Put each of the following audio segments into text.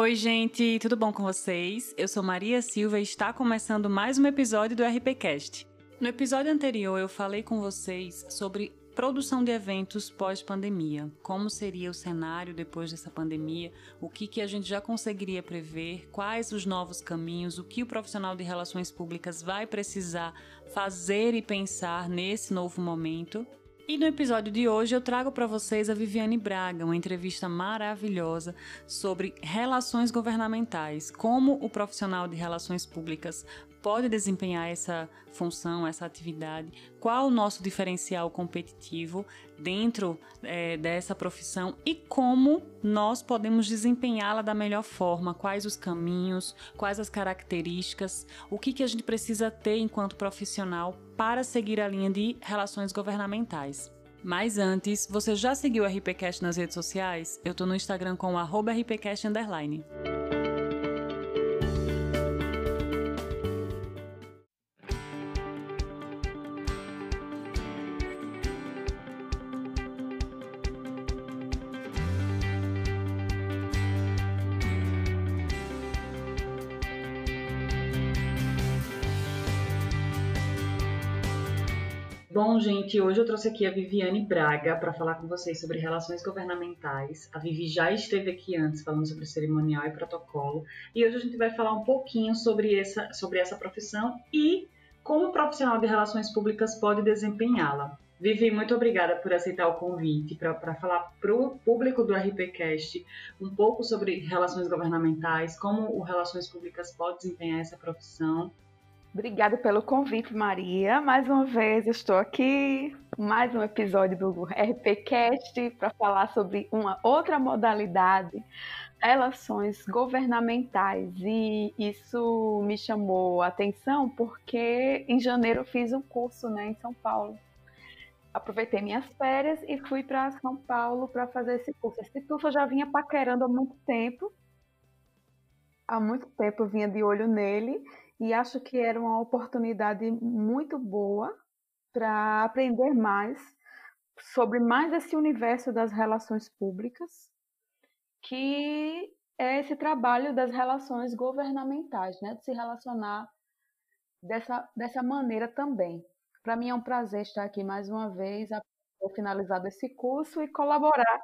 Oi, gente, tudo bom com vocês? Eu sou Maria Silva e está começando mais um episódio do RPCast. No episódio anterior, eu falei com vocês sobre produção de eventos pós-pandemia. Como seria o cenário depois dessa pandemia? O que, que a gente já conseguiria prever? Quais os novos caminhos? O que o profissional de relações públicas vai precisar fazer e pensar nesse novo momento? E no episódio de hoje eu trago para vocês a Viviane Braga, uma entrevista maravilhosa sobre relações governamentais, como o profissional de relações públicas pode desempenhar essa função, essa atividade, qual o nosso diferencial competitivo dentro é, dessa profissão e como nós podemos desempenhá-la da melhor forma, quais os caminhos, quais as características, o que, que a gente precisa ter enquanto profissional para seguir a linha de relações governamentais. Mas antes, você já seguiu o RPCast nas redes sociais? Eu estou no Instagram com o RPCast_. Gente, hoje eu trouxe aqui a Viviane Braga para falar com vocês sobre relações governamentais. A Vivi já esteve aqui antes falando sobre cerimonial e protocolo, e hoje a gente vai falar um pouquinho sobre essa, sobre essa profissão e como o profissional de relações públicas pode desempenhá-la. Vivi, muito obrigada por aceitar o convite para falar para o público do RPCast um pouco sobre relações governamentais, como o Relações Públicas pode desempenhar essa profissão Obrigada pelo convite, Maria. Mais uma vez estou aqui, mais um episódio do RPCast para falar sobre uma outra modalidade, relações governamentais. E isso me chamou a atenção porque em janeiro eu fiz um curso né, em São Paulo. Aproveitei minhas férias e fui para São Paulo para fazer esse curso. Esse curso eu já vinha paquerando há muito tempo. Há muito tempo eu vinha de olho nele e acho que era uma oportunidade muito boa para aprender mais sobre mais esse universo das relações públicas, que é esse trabalho das relações governamentais, né? de se relacionar dessa, dessa maneira também. Para mim é um prazer estar aqui mais uma vez, finalizado esse curso e colaborar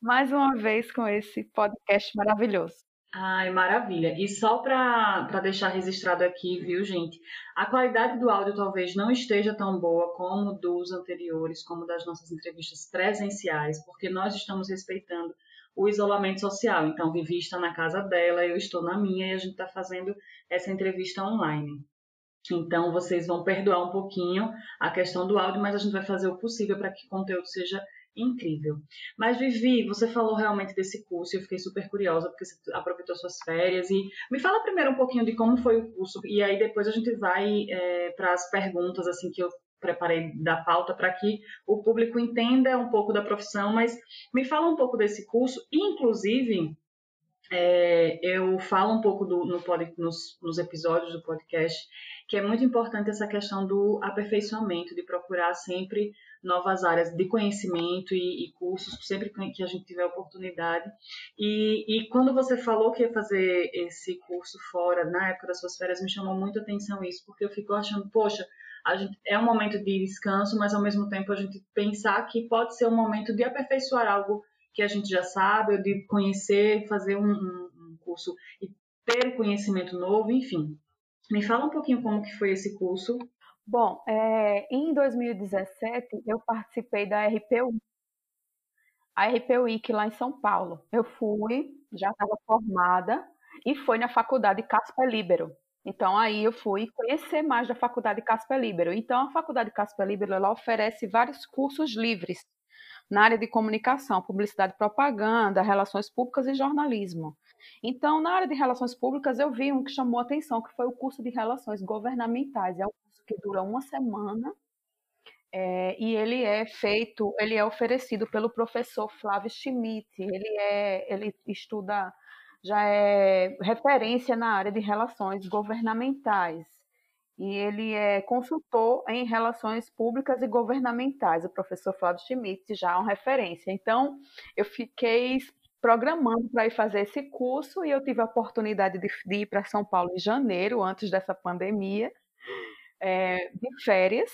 mais uma vez com esse podcast maravilhoso. Ai, maravilha. E só para deixar registrado aqui, viu, gente? A qualidade do áudio talvez não esteja tão boa como dos anteriores, como das nossas entrevistas presenciais, porque nós estamos respeitando o isolamento social. Então, Vivi está na casa dela, eu estou na minha e a gente está fazendo essa entrevista online. Então, vocês vão perdoar um pouquinho a questão do áudio, mas a gente vai fazer o possível para que o conteúdo seja incrível. Mas Vivi, você falou realmente desse curso e eu fiquei super curiosa porque você aproveitou suas férias e me fala primeiro um pouquinho de como foi o curso e aí depois a gente vai é, para as perguntas assim que eu preparei da pauta para que o público entenda um pouco da profissão, mas me fala um pouco desse curso, inclusive é, eu falo um pouco do, no pod, nos, nos episódios do podcast que é muito importante essa questão do aperfeiçoamento, de procurar sempre novas áreas de conhecimento e, e cursos, sempre que a gente tiver oportunidade. E, e, quando você falou que ia fazer esse curso fora, na época das suas férias, me chamou muito a atenção isso, porque eu fico achando, poxa, gente, é um momento de descanso, mas ao mesmo tempo a gente pensar que pode ser um momento de aperfeiçoar algo que a gente já sabe, ou de conhecer, fazer um, um, curso e ter conhecimento novo, enfim. Me fala um pouquinho como que foi esse curso Bom, é, em 2017 eu participei da RPU, a RPU lá em São Paulo. Eu fui, já estava formada e foi na faculdade Casper Libero. Então aí eu fui conhecer mais da faculdade Casper Libero. Então a faculdade Casper Libero ela oferece vários cursos livres na área de comunicação, publicidade e propaganda, relações públicas e jornalismo. Então, na área de relações públicas, eu vi um que chamou atenção, que foi o curso de relações governamentais. É um que dura uma semana, é, e ele é feito, ele é oferecido pelo professor Flávio Schmidt. Ele é, ele estuda, já é referência na área de relações governamentais. E ele é consultor em relações públicas e governamentais. O professor Flávio Schmidt já é uma referência. Então, eu fiquei programando para ir fazer esse curso e eu tive a oportunidade de, ir para São Paulo em janeiro, antes dessa pandemia, é, de férias.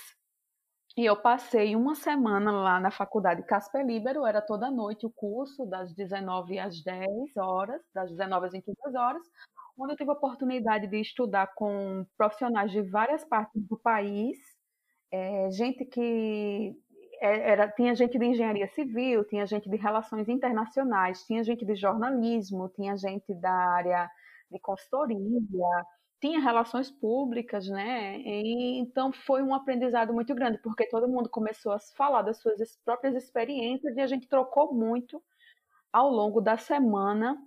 E eu passei uma semana lá na faculdade Casper Libero, era toda noite o curso, das 19 às 10 horas, das 19 às 22 horas, onde eu tive a oportunidade de estudar com profissionais de várias partes do país, é, gente que é, era, tinha gente de engenharia civil, tinha gente de relações internacionais, tinha gente de jornalismo, tinha gente da área de consultoria, tinha relações públicas, né? E, então foi um aprendizado muito grande, porque todo mundo começou a falar das suas próprias experiências e a gente trocou muito ao longo da semana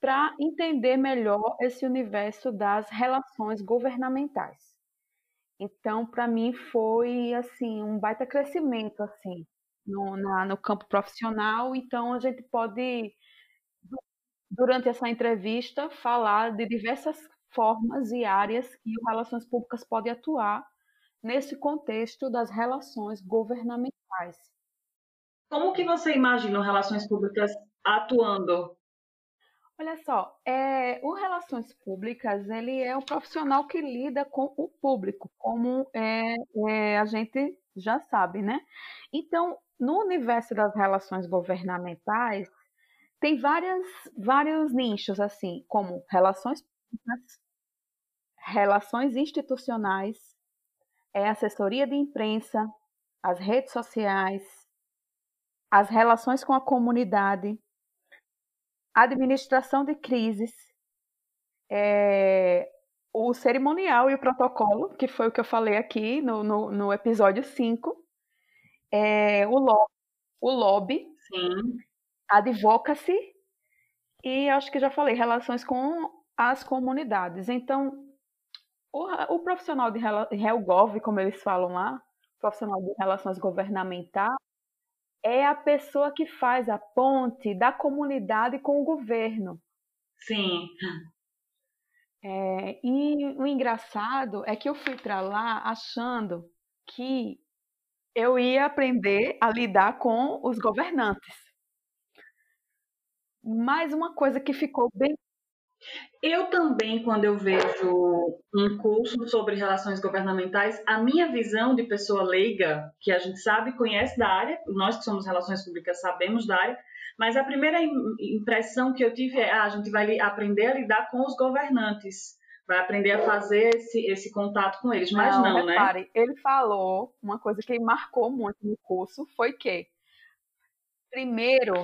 para entender melhor esse universo das relações governamentais. Então, para mim foi assim um baita crescimento assim no, na, no campo profissional. Então, a gente pode durante essa entrevista falar de diversas formas e áreas que o Relações Públicas pode atuar nesse contexto das relações governamentais. Como que você imagina Relações Públicas atuando? Olha só, é, o Relações Públicas, ele é o profissional que lida com o público, como é, é, a gente já sabe, né? Então, no universo das relações governamentais, tem várias, vários nichos, assim, como relações públicas, relações institucionais, é assessoria de imprensa, as redes sociais, as relações com a comunidade, administração de crises, é, o cerimonial e o protocolo, que foi o que eu falei aqui no, no, no episódio 5, é, o, lo, o lobby, Sim. advocacy, e acho que já falei, relações com as comunidades. Então, o, o profissional de HelGov, como eles falam lá, profissional de relações governamentais, é a pessoa que faz a ponte da comunidade com o governo. Sim. É, e o engraçado é que eu fui para lá achando que eu ia aprender a lidar com os governantes. Mas uma coisa que ficou bem eu também, quando eu vejo um curso sobre relações governamentais, a minha visão de pessoa leiga, que a gente sabe, conhece da área, nós que somos relações públicas sabemos da área, mas a primeira impressão que eu tive é: ah, a gente vai aprender a lidar com os governantes, vai aprender a fazer esse, esse contato com eles, mas não, não né? repare, né? Ele falou uma coisa que marcou muito no curso foi que, primeiro,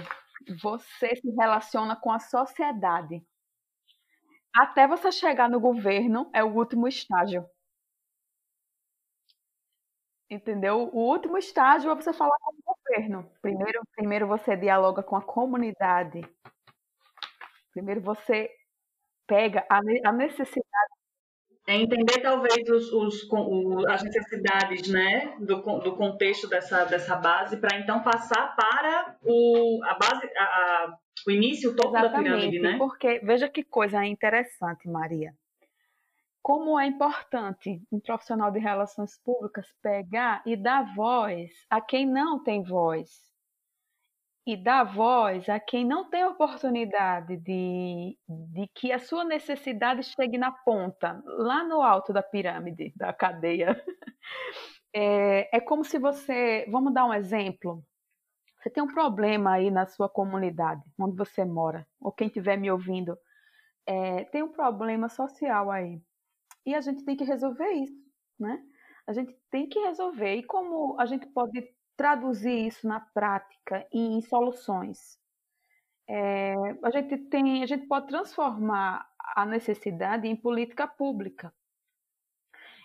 você se relaciona com a sociedade. Até você chegar no governo é o último estágio. Entendeu? O último estágio é você falar com o governo. Primeiro, primeiro você dialoga com a comunidade. Primeiro você pega a, a necessidade é entender talvez os, os, as necessidades né, do, do contexto dessa, dessa base para então passar para o, a base, a, o início, o topo Exatamente, da pirâmide, né? Porque veja que coisa interessante, Maria. Como é importante um profissional de relações públicas pegar e dar voz a quem não tem voz e dar voz a quem não tem oportunidade de, de que a sua necessidade chegue na ponta, lá no alto da pirâmide, da cadeia. É, é como se você. Vamos dar um exemplo. Você tem um problema aí na sua comunidade, onde você mora, ou quem estiver me ouvindo, é, tem um problema social aí. E a gente tem que resolver isso, né? A gente tem que resolver. E como a gente pode traduzir isso na prática em soluções. É, a gente tem, a gente pode transformar a necessidade em política pública.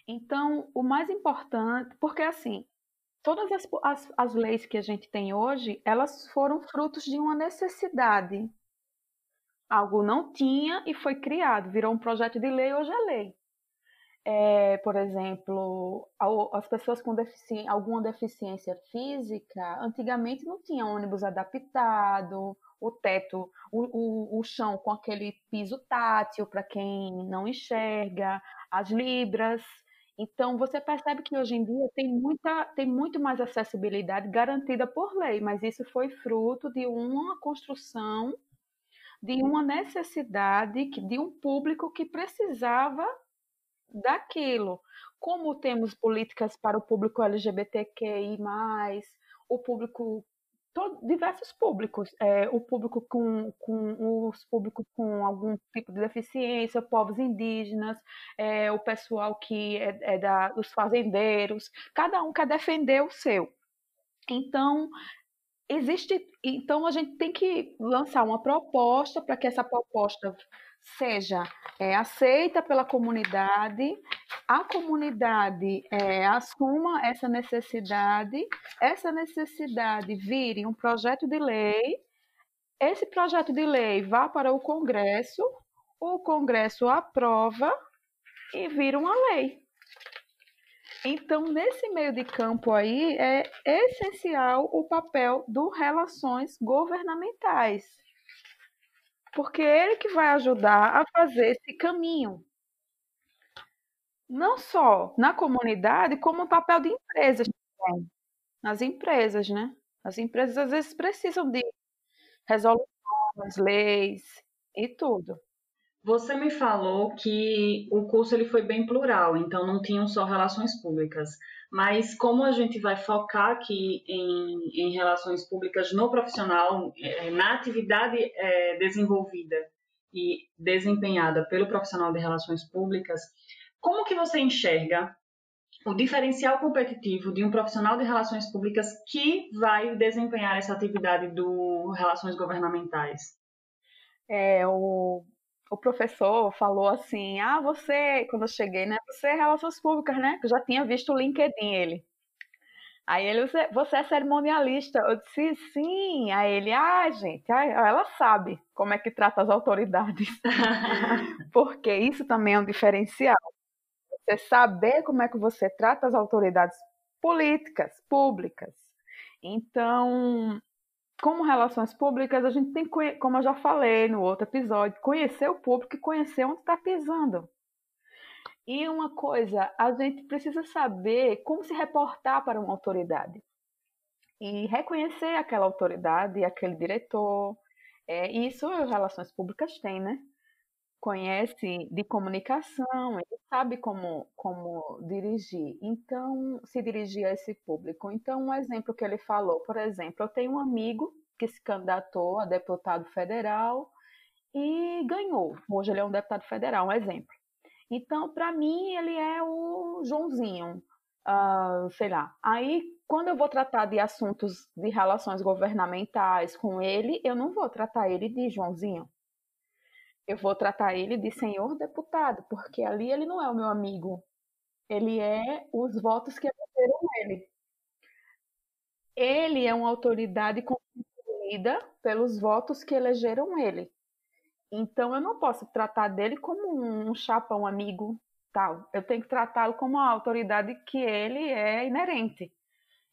Então, o mais importante, porque assim, todas as, as, as leis que a gente tem hoje, elas foram frutos de uma necessidade. Algo não tinha e foi criado, virou um projeto de lei, hoje é lei é, por exemplo, as pessoas com defici alguma deficiência física, antigamente não tinha ônibus adaptado, o teto, o, o, o chão com aquele piso tátil para quem não enxerga, as libras. Então você percebe que hoje em dia tem muita, tem muito mais acessibilidade garantida por lei, mas isso foi fruto de uma construção de uma necessidade de um público que precisava daquilo. Como temos políticas para o público LGBTQI, o público todo, diversos públicos, é, o público com, com os públicos com algum tipo de deficiência, povos indígenas, é, o pessoal que é, é da, dos fazendeiros, cada um quer defender o seu. Então, existe, então a gente tem que lançar uma proposta para que essa proposta seja é, aceita pela comunidade, a comunidade é, assuma essa necessidade, essa necessidade vire um projeto de lei, esse projeto de lei vá para o Congresso, o Congresso aprova e vira uma lei. Então, nesse meio de campo aí, é essencial o papel do relações governamentais porque ele que vai ajudar a fazer esse caminho. Não só na comunidade, como no papel de empresas também. Nas empresas, né? As empresas às vezes precisam de resoluções, leis e tudo. Você me falou que o curso ele foi bem plural, então não tinham só relações públicas. Mas como a gente vai focar aqui em, em relações públicas no profissional, é, na atividade é, desenvolvida e desempenhada pelo profissional de relações públicas, como que você enxerga o diferencial competitivo de um profissional de relações públicas que vai desempenhar essa atividade do relações governamentais? É, o o professor falou assim: Ah, você, quando eu cheguei, né? Você é relações públicas, né? Eu já tinha visto o LinkedIn ele. Aí ele, você, é cerimonialista. Eu disse, sim. Aí ele, ah, gente, ela sabe como é que trata as autoridades. Porque isso também é um diferencial. Você saber como é que você trata as autoridades políticas, públicas. Então, como relações públicas, a gente tem que, como eu já falei no outro episódio, conhecer o público e conhecer onde está pisando. E uma coisa, a gente precisa saber como se reportar para uma autoridade. E reconhecer aquela autoridade, aquele diretor. É, isso as relações públicas têm, né? Conhece de comunicação, ele sabe como, como dirigir. Então, se dirigir a esse público. Então, um exemplo que ele falou, por exemplo, eu tenho um amigo que se candidatou a deputado federal e ganhou. Hoje ele é um deputado federal, um exemplo. Então, para mim, ele é o Joãozinho, uh, sei lá. Aí, quando eu vou tratar de assuntos de relações governamentais com ele, eu não vou tratar ele de Joãozinho. Eu vou tratar ele de senhor deputado, porque ali ele não é o meu amigo. Ele é os votos que elegeram ele. Ele é uma autoridade constituída pelos votos que elegeram ele. Então eu não posso tratar dele como um chapão amigo, tal. Eu tenho que tratá-lo como uma autoridade que ele é inerente.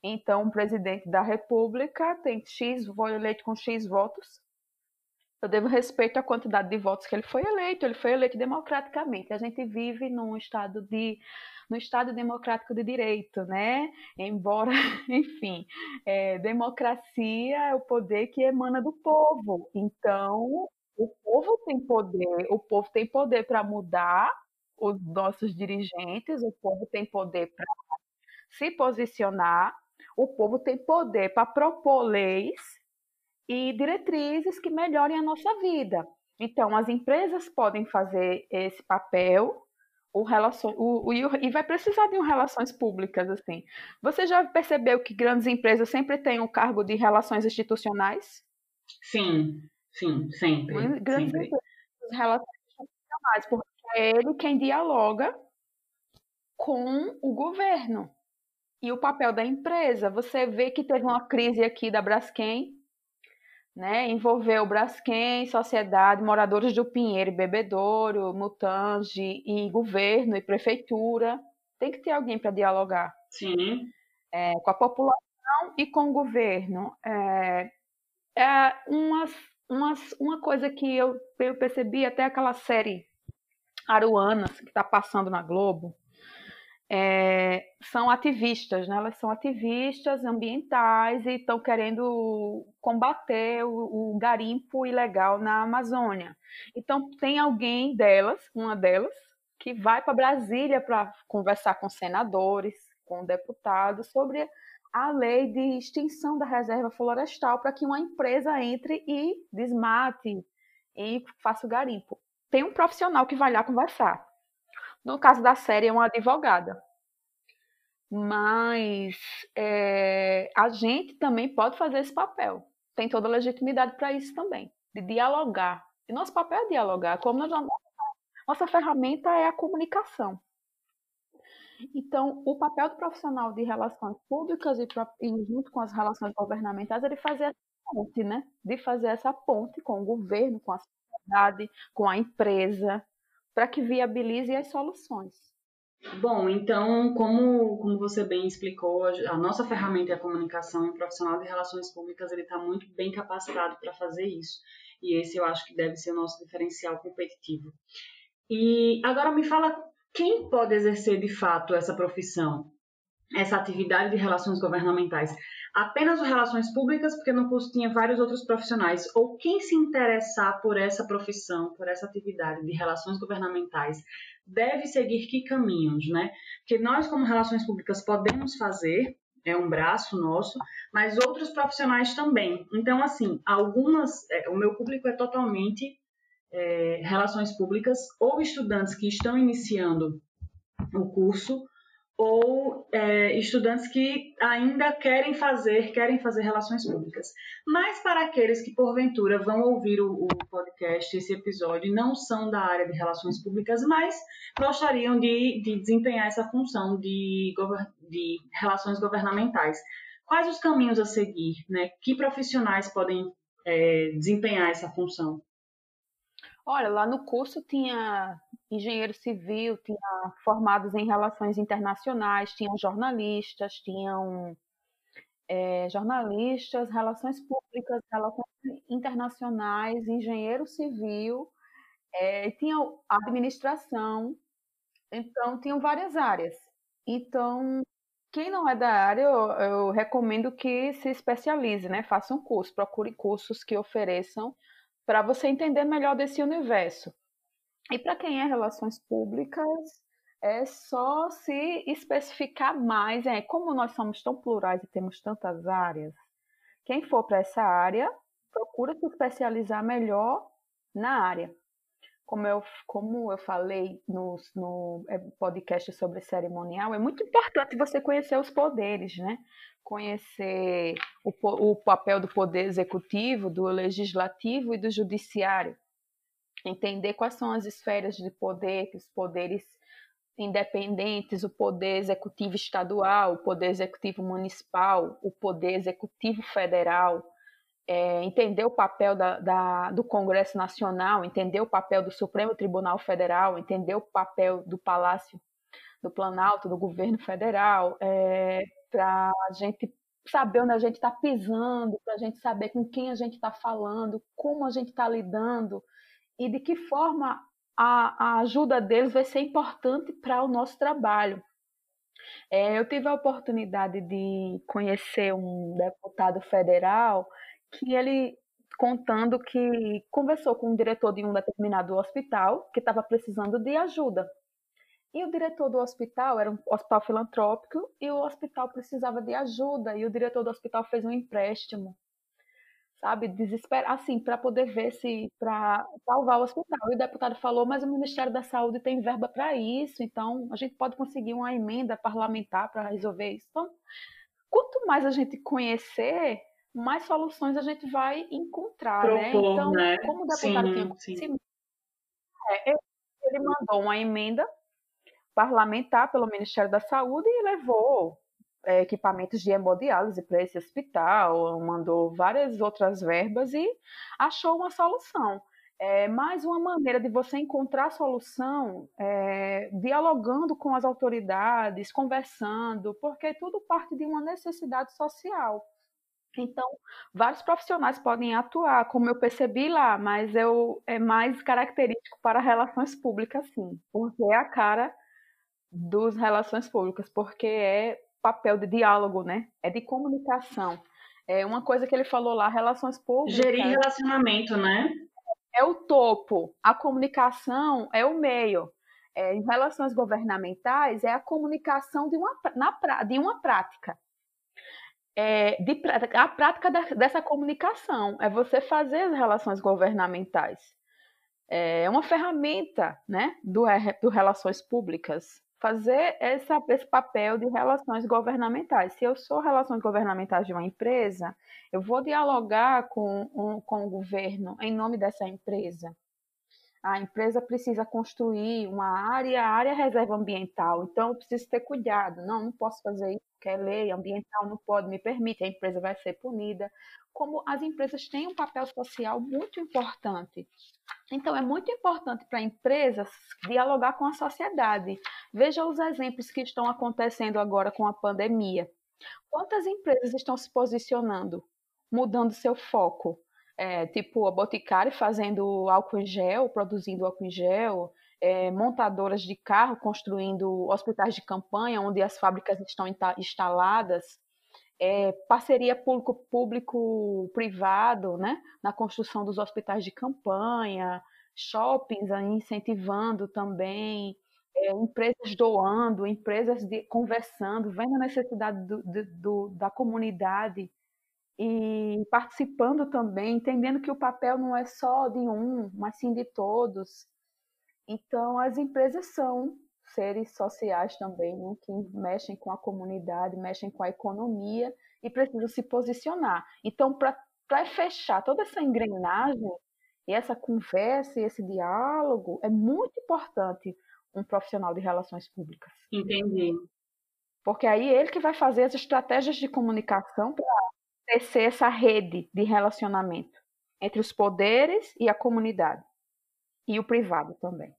Então, o presidente da República tem X, foi eleito com X votos, eu devo respeito à quantidade de votos que ele foi eleito, ele foi eleito democraticamente. A gente vive num estado de no Estado democrático de direito, né? Embora, enfim, é, democracia é o poder que emana do povo. Então, o povo tem poder, o povo tem poder para mudar os nossos dirigentes, o povo tem poder para se posicionar, o povo tem poder para propor leis e diretrizes que melhorem a nossa vida. Então, as empresas podem fazer esse papel, o relacion... o, o, e vai precisar de um relações públicas, assim. Você já percebeu que grandes empresas sempre têm o um cargo de relações institucionais? Sim, sim, sempre. Grandes sempre. empresas, relações institucionais, porque é ele quem dialoga com o governo. E o papel da empresa, você vê que teve uma crise aqui da Braskem, né, envolveu Braskem, sociedade, moradores do Pinheiro, Bebedouro, Mutange e governo e prefeitura. Tem que ter alguém para dialogar. Sim. É, com a população e com o governo. É, é umas, umas, uma coisa que eu, eu percebi até aquela série Aruanas, que está passando na Globo, é, são ativistas, né? Elas são ativistas ambientais e estão querendo combater o, o garimpo ilegal na Amazônia. Então tem alguém delas, uma delas, que vai para Brasília para conversar com senadores, com deputados sobre a lei de extinção da reserva florestal para que uma empresa entre e desmate e faça o garimpo. Tem um profissional que vai lá conversar. No caso da série, é uma advogada. Mas é, a gente também pode fazer esse papel. Tem toda a legitimidade para isso também, de dialogar. E nosso papel é dialogar. Como nós, nossa ferramenta é a comunicação. Então, o papel do profissional de relações públicas e, e junto com as relações governamentais é de fazer essa ponte, né? De fazer essa ponte com o governo, com a sociedade, com a empresa, para que viabilize as soluções. Bom, então, como, como você bem explicou, a nossa ferramenta é a comunicação e o profissional de relações públicas ele está muito bem capacitado para fazer isso. E esse eu acho que deve ser o nosso diferencial competitivo. E agora me fala quem pode exercer de fato essa profissão, essa atividade de relações governamentais? Apenas as relações públicas, porque no curso tinha vários outros profissionais, ou quem se interessar por essa profissão, por essa atividade de relações governamentais, deve seguir que caminhos, né? Que nós, como relações públicas, podemos fazer, é um braço nosso, mas outros profissionais também. Então, assim, algumas, é, o meu público é totalmente é, relações públicas ou estudantes que estão iniciando o curso ou é, estudantes que ainda querem fazer querem fazer relações públicas. Mas para aqueles que porventura vão ouvir o, o podcast, esse episódio, não são da área de relações públicas, mas gostariam de, de desempenhar essa função de, de relações governamentais. Quais os caminhos a seguir? Né? Que profissionais podem é, desempenhar essa função? Olha, lá no curso tinha engenheiro civil, tinha formados em relações internacionais, tinham jornalistas, tinham é, jornalistas, relações públicas, relações internacionais, engenheiro civil, é, tinha administração, então tinham várias áreas. Então, quem não é da área, eu, eu recomendo que se especialize, né? Faça um curso, procure cursos que ofereçam para você entender melhor desse universo. E para quem é relações públicas, é só se especificar mais. É, como nós somos tão plurais e temos tantas áreas, quem for para essa área, procura se especializar melhor na área. Como eu, como eu falei no, no é, podcast sobre cerimonial, é muito importante você conhecer os poderes, né? conhecer o, o papel do poder executivo, do legislativo e do judiciário, entender quais são as esferas de poder, os poderes independentes, o poder executivo estadual, o poder executivo municipal, o poder executivo federal, é, entender o papel da, da, do Congresso Nacional, entender o papel do Supremo Tribunal Federal, entender o papel do Palácio do Planalto, do governo federal, é, para a gente saber onde a gente está pisando, para a gente saber com quem a gente está falando, como a gente está lidando e de que forma a, a, ajuda deles vai ser importante para o nosso trabalho. É, eu tive a oportunidade de conhecer um deputado federal que ele contando que conversou com o diretor de um determinado hospital que estava precisando de ajuda e o diretor do hospital era um hospital filantrópico e o hospital precisava de ajuda e o diretor do hospital fez um empréstimo, sabe, desespero, assim, para poder ver se para salvar o hospital. E o deputado falou, mas o Ministério da Saúde tem verba para isso, então a gente pode conseguir uma emenda parlamentar para resolver isso. Então, quanto mais a gente conhecer, mais soluções a gente vai encontrar, né? Propor, né? Então, né? como o deputado sim, conhecimento, é, ele mandou uma emenda parlamentar pelo Ministério da Saúde e levou é, equipamentos de hemodiálise para esse hospital, mandou várias outras verbas e achou uma solução. É mais uma maneira de você encontrar solução é, dialogando com as autoridades, conversando, porque tudo parte de uma necessidade social. Então, vários profissionais podem atuar, como eu percebi lá, mas eu, é mais característico para relações públicas, sim, porque é a cara dos relações públicas, porque é papel de diálogo, né? É de comunicação. É uma coisa que ele falou lá, relações públicas. Gerir relacionamento, né? É o topo. A comunicação é o meio. É, em relações governamentais, é a comunicação de uma, na, de uma prática. É, de, a prática da, dessa comunicação é você fazer as relações governamentais. É uma ferramenta né, do, do relações públicas fazer essa, esse papel de relações governamentais. Se eu sou relações governamentais de uma empresa, eu vou dialogar com, um, com o governo em nome dessa empresa. A empresa precisa construir uma área, a área reserva ambiental, então eu preciso ter cuidado. Não, não posso fazer isso, porque é lei ambiental, não pode, me permite, a empresa vai ser punida. Como as empresas têm um papel social muito importante então, é muito importante para empresas dialogar com a sociedade. Veja os exemplos que estão acontecendo agora com a pandemia. Quantas empresas estão se posicionando, mudando seu foco? É, tipo a Boticário fazendo álcool em gel, produzindo álcool em gel, é, montadoras de carro construindo hospitais de campanha, onde as fábricas estão instaladas. É, parceria público-privado, né, na construção dos hospitais de campanha, shoppings incentivando também, é, empresas doando, empresas de, conversando, vendo a necessidade do, do, da comunidade e participando também, entendendo que o papel não é só de um, mas sim de todos. Então, as empresas são seres sociais também, né, que mexem com a comunidade, mexem com a economia e precisam se posicionar. Então, para fechar toda essa engrenagem e essa conversa e esse diálogo, é muito importante um profissional de relações públicas. Entendi. Porque aí é ele que vai fazer as estratégias de comunicação para tecer essa rede de relacionamento entre os poderes e a comunidade. E o privado também.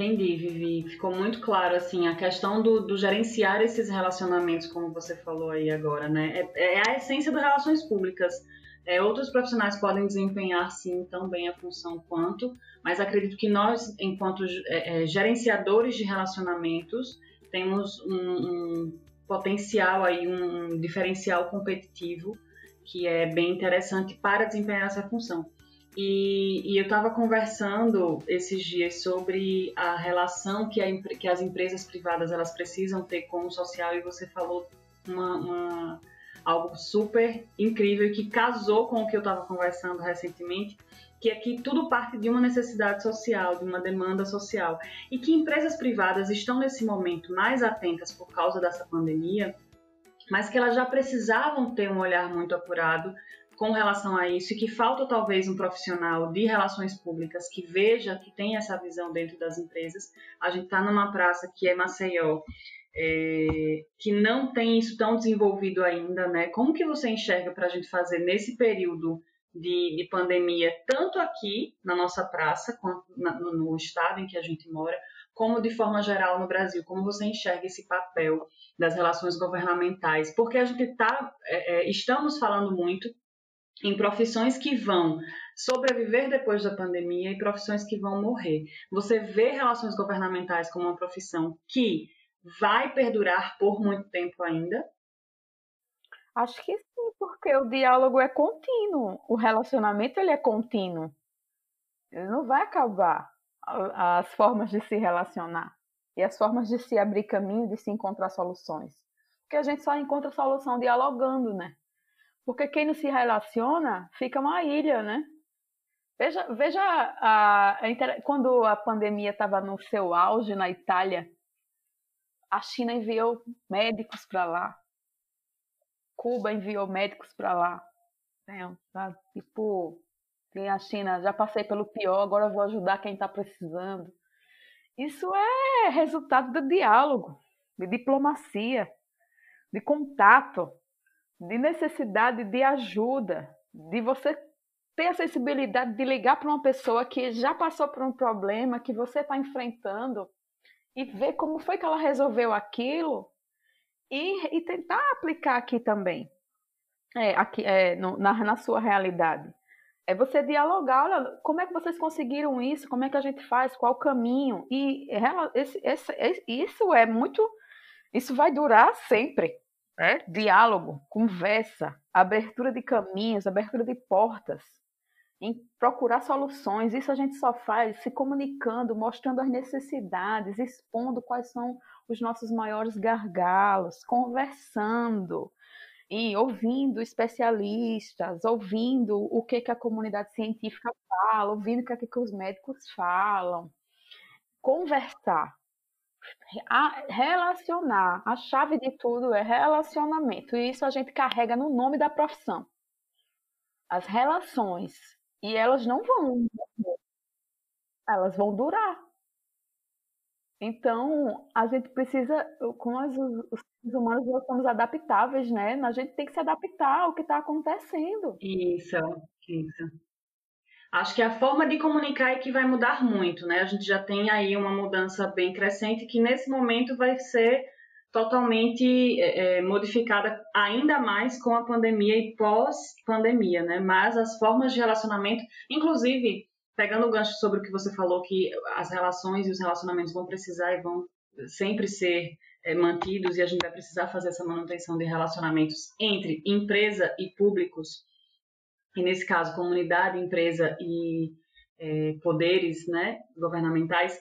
Entendi, Vivi. Ficou muito claro, assim, a questão do, do gerenciar esses relacionamentos, como você falou aí agora, né? É, é a essência das relações públicas. É, outros profissionais podem desempenhar, sim, também a função quanto, mas acredito que nós, enquanto é, é, gerenciadores de relacionamentos, temos um, um potencial aí, um diferencial competitivo que é bem interessante para desempenhar essa função. E, e eu estava conversando esses dias sobre a relação que, a, que, as empresas privadas elas precisam ter com o social e você falou uma, uma, algo super incrível que casou com o que eu estava conversando recentemente, que é que tudo parte de uma necessidade social, de uma demanda social, e que empresas privadas estão nesse momento mais atentas por causa dessa pandemia, mas que elas já precisavam ter um olhar muito apurado com relação a isso e que falta talvez um profissional de relações públicas que veja, que tenha essa visão dentro das empresas. A gente está numa praça que é Maceió, é, que não tem isso tão desenvolvido ainda, né? Como que você enxerga para a gente fazer nesse período de, de, pandemia, tanto aqui na nossa praça, quanto na, no, estado em que a gente mora, como de forma geral no Brasil? Como você enxerga esse papel das relações governamentais? Porque a gente tá, é, é estamos falando muito em profissões que vão sobreviver depois da pandemia e profissões que vão morrer. Você vê relações governamentais como uma profissão que vai perdurar por muito tempo ainda? Acho que sim, porque o diálogo é contínuo, o relacionamento ele é contínuo. Ele não vai acabar as formas de se relacionar e as formas de se abrir caminho, de se encontrar soluções. Porque a gente só encontra solução dialogando, né? Porque quem não se relaciona fica uma ilha, né? Veja, veja a, a, quando a pandemia estava no seu auge na Itália, a China enviou médicos para lá, Cuba enviou médicos para lá. Né? Tá? Tipo, tem a China, já passei pelo pior, agora vou ajudar quem está precisando. Isso é resultado do diálogo, de diplomacia, de contato de necessidade de ajuda, de você ter a sensibilidade de ligar para uma pessoa que já passou por um problema que você está enfrentando e ver como foi que ela resolveu aquilo e, e tentar aplicar aqui também, é, aqui, é, no, na, na sua realidade. É você dialogar, olha, como é que vocês conseguiram isso? Como é que a gente faz? Qual o caminho? E esse, esse, isso é muito. Isso vai durar sempre. É? Diálogo, conversa, abertura de caminhos, abertura de portas, em procurar soluções. Isso a gente só faz se comunicando, mostrando as necessidades, expondo quais são os nossos maiores gargalos, conversando e ouvindo especialistas, ouvindo o que, que a comunidade científica fala, ouvindo o que, que os médicos falam. Conversar, relacionar. A chave de tudo é relacionamento. E isso a gente carrega no nome da profissão. As relações. E elas não vão. Elas vão durar. Então, a gente precisa, como as, os seres humanos, nós somos adaptáveis, né? A gente tem que se adaptar ao que está acontecendo. Isso, isso. Acho que a forma de comunicar é que vai mudar muito, né? A gente já tem aí uma mudança bem crescente que nesse momento vai ser totalmente é, é modificada ainda mais com a pandemia e pós-pandemia, né? Mas as formas de relacionamento, inclusive pegando o gancho sobre o que você falou, que as relações e os relacionamentos vão precisar e vão sempre ser é, mantidos e a gente vai precisar fazer essa manutenção de relacionamentos entre empresa e públicos, e nesse caso comunidade, empresa e é, poderes né, governamentais.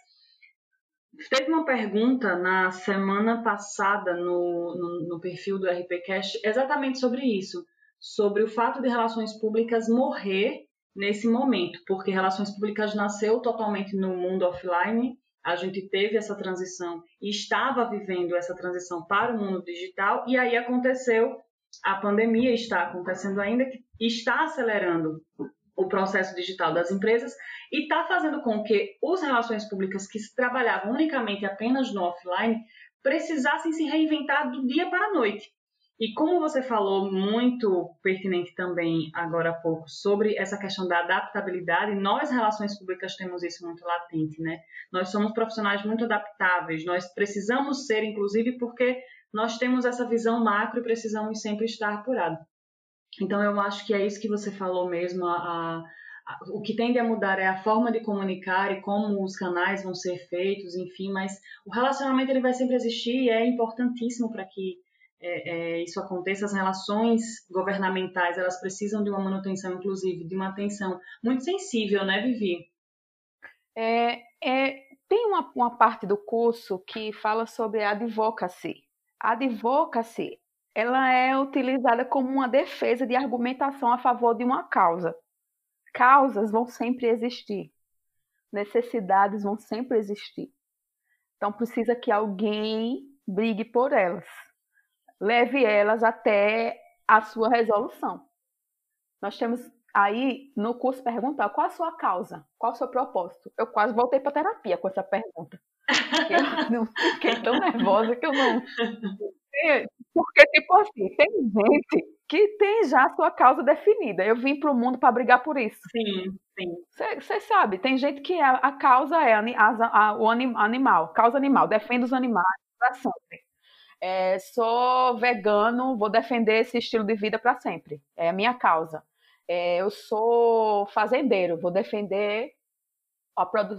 Teve uma pergunta na semana passada no, no, no perfil do RPCast exatamente sobre isso, sobre o fato de relações públicas morrer nesse momento, porque relações públicas nasceu totalmente no mundo offline, a gente teve essa transição e estava vivendo essa transição para o mundo digital, e aí aconteceu a pandemia, está acontecendo ainda, que está acelerando o processo digital das empresas e está fazendo com que as relações públicas que trabalhavam unicamente apenas no offline precisassem se reinventar do dia para a noite. E como você falou muito pertinente também agora há pouco sobre essa questão da adaptabilidade, nós relações públicas temos isso muito latente, né? Nós somos profissionais muito adaptáveis, nós precisamos ser, inclusive, porque nós temos essa visão macro e precisamos sempre estar apurados. Então eu acho que é isso que você falou mesmo, a, a, o que tende a mudar é a forma de comunicar e como os canais vão ser feitos, enfim, mas o relacionamento ele vai sempre existir e é importantíssimo para que é, é, isso aconteça, as relações governamentais elas precisam de uma manutenção, inclusive, de uma atenção muito sensível, né, Vivi? É, é, tem uma, uma parte do curso que fala sobre. A advocacy ela é utilizada como uma defesa de argumentação a favor de uma causa. Causas vão sempre existir, necessidades vão sempre existir. Então precisa que alguém brigue por elas leve elas até a sua resolução. Nós temos aí no curso perguntar qual a sua causa, qual o seu propósito. Eu quase voltei para terapia com essa pergunta. Eu não fiquei tão nervosa que eu não. Porque, tipo assim, tem gente que tem já a sua causa definida. Eu vim para o mundo para brigar por isso. Sim, sim. Você sabe, tem gente que a, a causa é a, a, o anim, animal, causa animal, defende os animais para sempre. É, sou vegano, vou defender esse estilo de vida para sempre. É a minha causa. É, eu sou fazendeiro, vou defender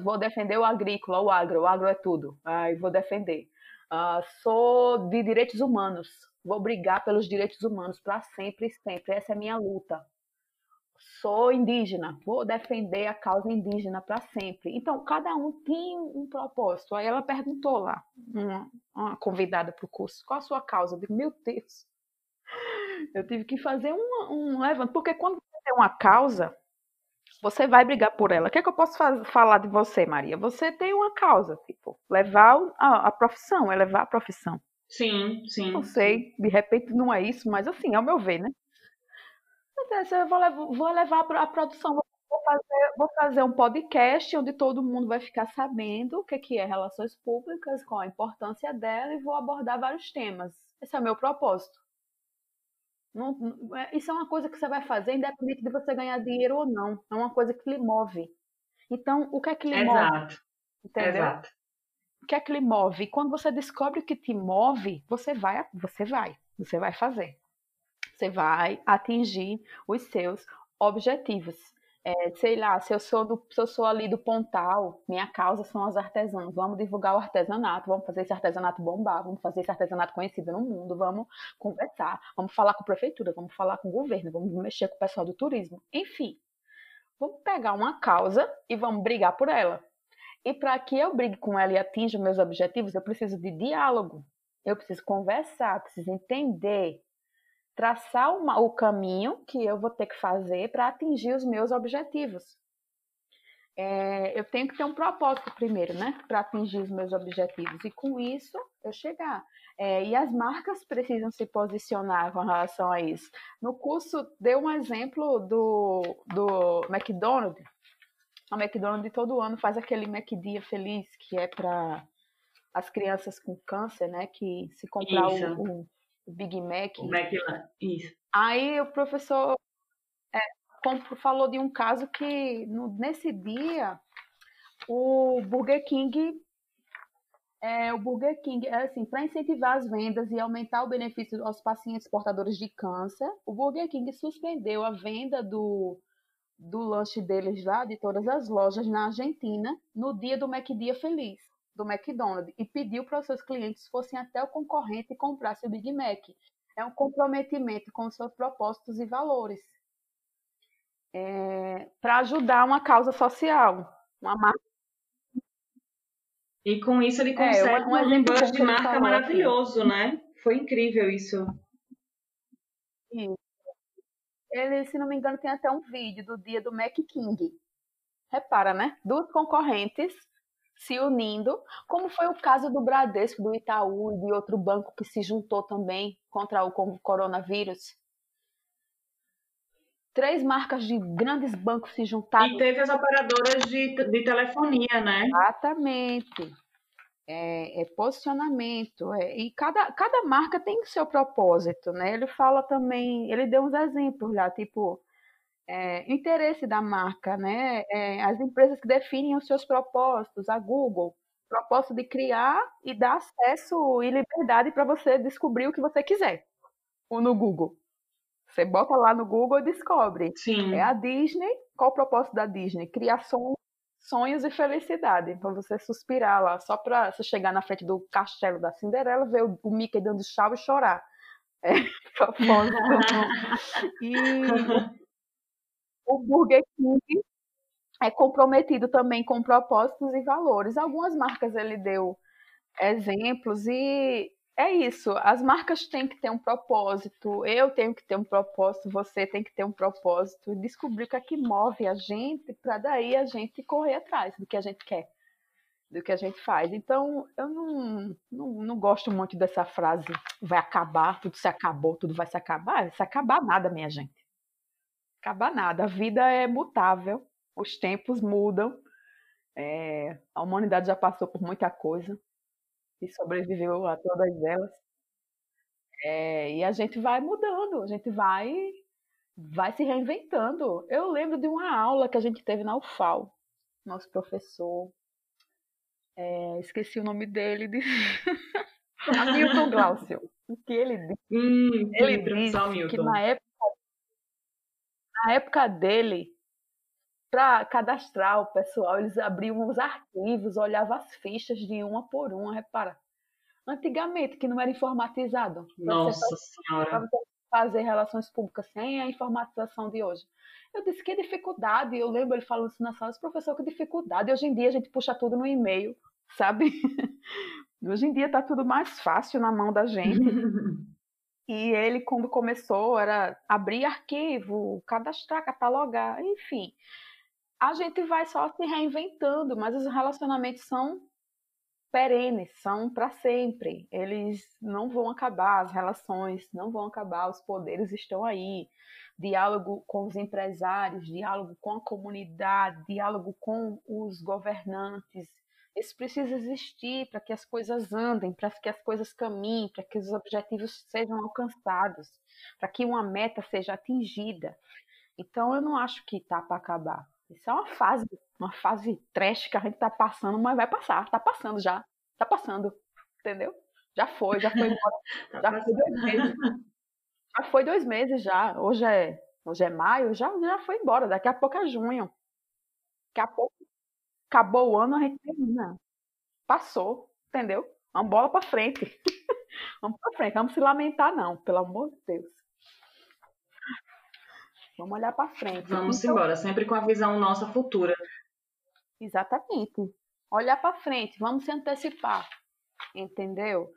vou defender o agrícola, o agro, o agro é tudo. Ai, vou defender. Uh, sou de direitos humanos, vou brigar pelos direitos humanos para sempre e sempre. Essa é minha luta sou indígena, vou defender a causa indígena para sempre. Então, cada um tem um propósito. Aí ela perguntou lá, uma, uma convidada para o curso, qual a sua causa? Eu digo, meu Deus, eu tive que fazer um, um levante, porque quando você tem uma causa, você vai brigar por ela. O que, é que eu posso falar de você, Maria? Você tem uma causa, tipo, levar a, a profissão, é levar a profissão. Sim, sim. Não sei, de repente não é isso, mas assim, ao meu ver, né? eu vou levar, vou levar a produção, vou fazer, vou fazer um podcast onde todo mundo vai ficar sabendo o que, que é relações públicas, qual a importância dela e vou abordar vários temas. Esse é o meu propósito. Não, é, isso é uma coisa que você vai fazer independente de você ganhar dinheiro ou não. É uma coisa que lhe move. Então, o que é que lhe Exato. move? Entendeu? Exato. O que é que lhe move? Quando você descobre o que te move, você vai, você vai, você vai fazer. Você vai atingir os seus objetivos. É, sei lá, se eu, sou do, se eu sou ali do Pontal, minha causa são as artesãs. Vamos divulgar o artesanato, vamos fazer esse artesanato bombar, vamos fazer esse artesanato conhecido no mundo, vamos conversar, vamos falar com a prefeitura, vamos falar com o governo, vamos mexer com o pessoal do turismo. Enfim, vamos pegar uma causa e vamos brigar por ela. E para que eu brigue com ela e atinja meus objetivos, eu preciso de diálogo. Eu preciso conversar, preciso entender traçar uma, o caminho que eu vou ter que fazer para atingir os meus objetivos. É, eu tenho que ter um propósito primeiro, né? Para atingir os meus objetivos. E com isso, eu chegar. É, e as marcas precisam se posicionar com relação a isso. No curso, deu um exemplo do, do McDonald's. A McDonald's todo ano faz aquele McDia Feliz, que é para as crianças com câncer, né? Que se comprar o, o Big Mac. O McLaren, isso. Aí o professor é, falou de um caso que no, nesse dia o Burger King é, o Burger King, é assim, para incentivar as vendas e aumentar o benefício aos pacientes portadores de câncer, o Burger King suspendeu a venda do, do lanche deles lá, de todas as lojas na Argentina, no dia do McDia Feliz do McDonald's e pediu para os seus clientes fossem até o concorrente e comprassem o Big Mac. É um comprometimento com os seus propósitos e valores. É, para ajudar uma causa social, uma marca. E com isso ele consegue é, um, um, de marca maravilhoso, aqui. né? Foi incrível isso. isso. Ele, se não me engano, tem até um vídeo do dia do Mac King. Repara, né? Duas concorrentes se unindo, como foi o caso do Bradesco, do Itaú e de outro banco que se juntou também contra o coronavírus. Três marcas de grandes bancos se juntaram. E teve as operadoras de, de telefonia, né? Exatamente. É, é posicionamento. É, e cada, cada marca tem o seu propósito, né? Ele fala também, ele deu uns exemplos lá, tipo, é, interesse da marca, né? É, as empresas que definem os seus propósitos, a Google, propósito de criar e dar acesso e liberdade para você descobrir o que você quiser no Google. Você bota lá no Google e descobre. Sim. É a Disney. Qual o propósito da Disney? Criar sonhos e felicidade. Para você suspirar lá, só para você chegar na frente do castelo da Cinderela, ver o, o Mickey dando chave e chorar. É, propósito. e o Burger King é comprometido também com propósitos e valores. Algumas marcas ele deu exemplos e é isso. As marcas têm que ter um propósito, eu tenho que ter um propósito, você tem que ter um propósito, descobrir o que é que move a gente para daí a gente correr atrás do que a gente quer, do que a gente faz. Então, eu não, não, não gosto muito dessa frase, vai acabar, tudo se acabou, tudo vai se acabar. Se acabar nada, minha gente acaba nada. A vida é mutável, os tempos mudam. É, a humanidade já passou por muita coisa e sobreviveu a todas elas. É, e a gente vai mudando, a gente vai vai se reinventando. Eu lembro de uma aula que a gente teve na UFAL, nosso professor, é, esqueci o nome dele, de... Hamilton Glaucio. O que ele disse? Hum, ele disse que na época na época dele, para cadastrar o pessoal, eles abriam os arquivos, olhavam as fichas de uma por uma, repara. Antigamente, que não era informatizado. Nossa Senhora. fazer relações públicas sem a informatização de hoje. Eu disse que dificuldade, eu lembro ele falando assim na sala, professor, que dificuldade. Hoje em dia a gente puxa tudo no e-mail, sabe? Hoje em dia está tudo mais fácil na mão da gente. E ele, quando começou, era abrir arquivo, cadastrar, catalogar, enfim. A gente vai só se reinventando, mas os relacionamentos são perenes, são para sempre. Eles não vão acabar, as relações não vão acabar, os poderes estão aí. Diálogo com os empresários, diálogo com a comunidade, diálogo com os governantes, Isso precisa existir para que as coisas andem, para que as coisas caminhem, para que os objetivos sejam alcançados, para que uma meta seja atingida. Então eu não acho que tá para acabar. Isso é uma fase, uma fase trash que a gente tá passando, mas vai passar, tá passando já, tá passando, entendeu? Já foi, já foi embora, tá já foi dois meses. Já foi dois meses já. Hoje é, hoje é maio, já, já foi embora. Daqui a pouco é junho. Daqui a pouco acabou o ano, a gente termina. Passou, entendeu? Vamos bola para frente. vamos para frente, vamos se lamentar não, pelo amor de Deus. Vamos olhar para frente. Vamos então, embora, sempre com a visão nossa futura. Exatamente. Olhar para frente, vamos se antecipar. Entendeu?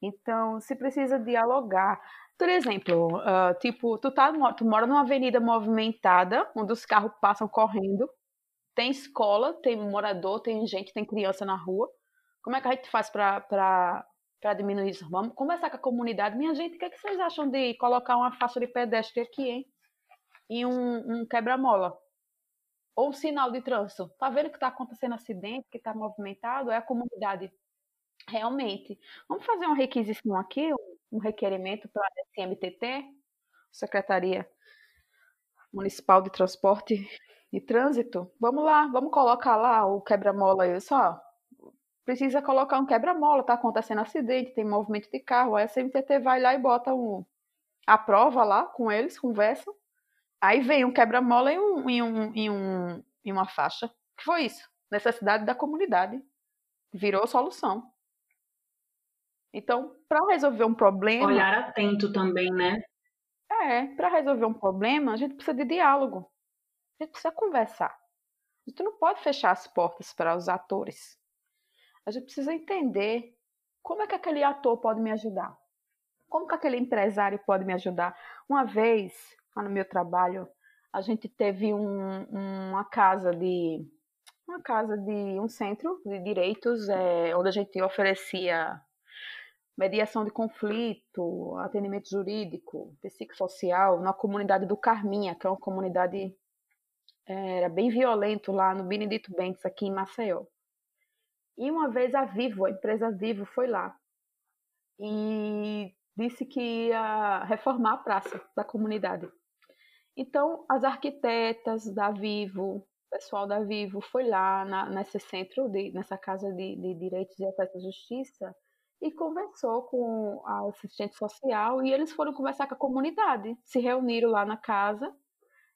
Então, se precisa dialogar. Por exemplo, uh, tipo, tu, tá, tu mora numa avenida movimentada, onde os carros passam correndo, tem escola, tem morador, tem gente, tem criança na rua. Como é que a gente faz para diminuir isso? Vamos conversar com a comunidade. Minha gente, o que, é que vocês acham de colocar uma faixa de pedestre aqui, hein? e um, um quebra-mola. Ou um sinal de trânsito. Tá vendo que está acontecendo acidente, que está movimentado? É a comunidade. Realmente. Vamos fazer uma requisição aqui, um requerimento para a SMTT, Secretaria Municipal de Transporte e Trânsito. Vamos lá, vamos colocar lá o quebra-mola aí. Só precisa colocar um quebra-mola, tá acontecendo acidente, tem movimento de carro. A SMTT vai lá e bota um, a prova lá com eles, conversam Aí vem um quebra-mola e, um, e, um, e, um, e uma faixa. que foi isso? Necessidade da comunidade. Virou solução. Então, para resolver um problema. Olhar atento também, né? É, para resolver um problema, a gente precisa de diálogo. A gente precisa conversar. A gente não pode fechar as portas para os atores. A gente precisa entender como é que aquele ator pode me ajudar. Como que aquele empresário pode me ajudar? Uma vez, lá no meu trabalho, a gente teve um, uma casa de uma casa de um centro de direitos é, onde a gente oferecia mediação de conflito, atendimento jurídico, psicossocial na comunidade do Carminha, que é uma comunidade era bem violento lá no Benedito Bentes aqui em Maceió. E uma vez a Vivo, a empresa Vivo, foi lá e disse que ia reformar a praça da comunidade. Então, as arquitetas da Vivo, o pessoal da Vivo foi lá na, nesse centro, de, nessa casa de, de direitos e acesso à justiça e conversou com a assistente social e eles foram conversar com a comunidade, se reuniram lá na casa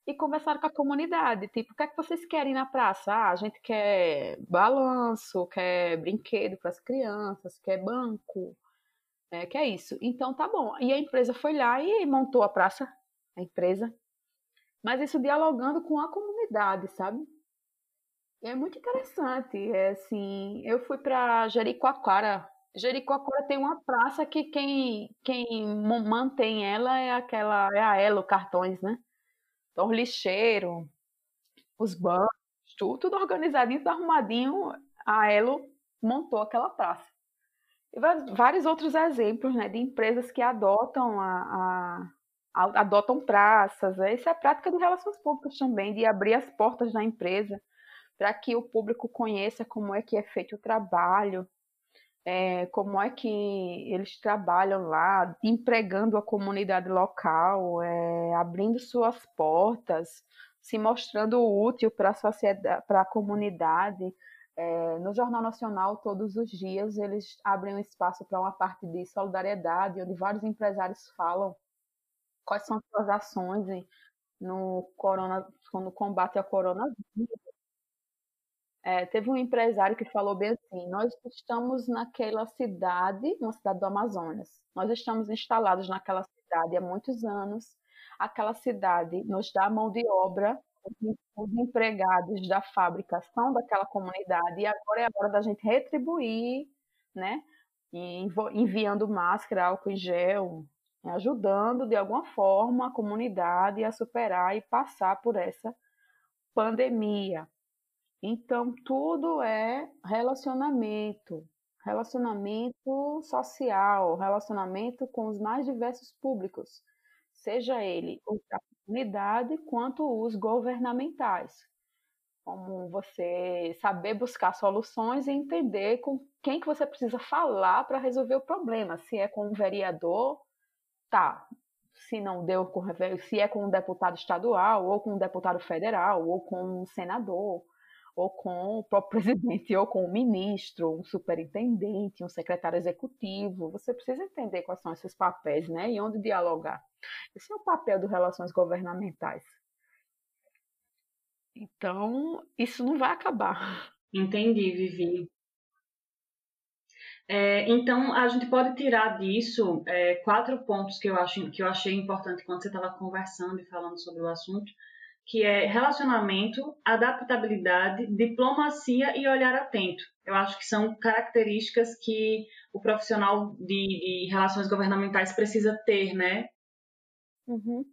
e conversaram com a comunidade, tipo, o que é que vocês querem na praça? Ah, a gente quer balanço, quer brinquedo para as crianças, quer banco, é, que é isso. Então tá bom. E a empresa foi lá e montou a praça, a empresa, mas isso dialogando com a comunidade, sabe? É muito interessante. É assim, eu fui para Jericoacoara. Jericoacoara tem uma praça que quem, quem mantém ela é aquela é a Elo Cartões, né? Então, o lixeiro, os bancos, tudo, tudo organizadinho, tudo arrumadinho. A Elo montou aquela praça. E vários outros exemplos né, de empresas que adotam a, a adotam praças. Né? Isso é prática de relações públicas também, de abrir as portas da empresa para que o público conheça como é que é feito o trabalho, é, como é que eles trabalham lá, empregando a comunidade local, é, abrindo suas portas, se mostrando útil para a sociedade, para a comunidade. É, no Jornal Nacional, todos os dias, eles abrem um espaço para uma parte de solidariedade, onde vários empresários falam quais são as suas ações no, corona, no combate ao coronavírus. É, teve um empresário que falou bem assim: nós estamos naquela cidade, uma cidade do Amazonas, nós estamos instalados naquela cidade há muitos anos. Aquela cidade nos dá mão de obra, os empregados da fábrica são daquela comunidade e agora é a hora da gente retribuir, né? Enviando máscara, álcool em gel, ajudando de alguma forma a comunidade a superar e passar por essa pandemia. Então, tudo é relacionamento, relacionamento social, relacionamento com os mais diversos públicos, seja ele os da comunidade quanto os governamentais. como você saber buscar soluções e entender com quem que você precisa falar para resolver o problema. Se é com um vereador, tá. Se não deu com se é com um deputado estadual, ou com um deputado federal, ou com um senador, ou com o próprio presidente, ou com um ministro, um superintendente, um secretário executivo. Você precisa entender quais são esses papéis, né? E onde dialogar. Esse é o papel das relações governamentais. Então, isso não vai acabar. Entendi, Vivi. É, então, a gente pode tirar disso é, quatro pontos que eu, acho, que eu achei importante quando você estava conversando e falando sobre o assunto, que é relacionamento, adaptabilidade, diplomacia e olhar atento. Eu acho que são características que o profissional de, de relações governamentais precisa ter, né? Uhum.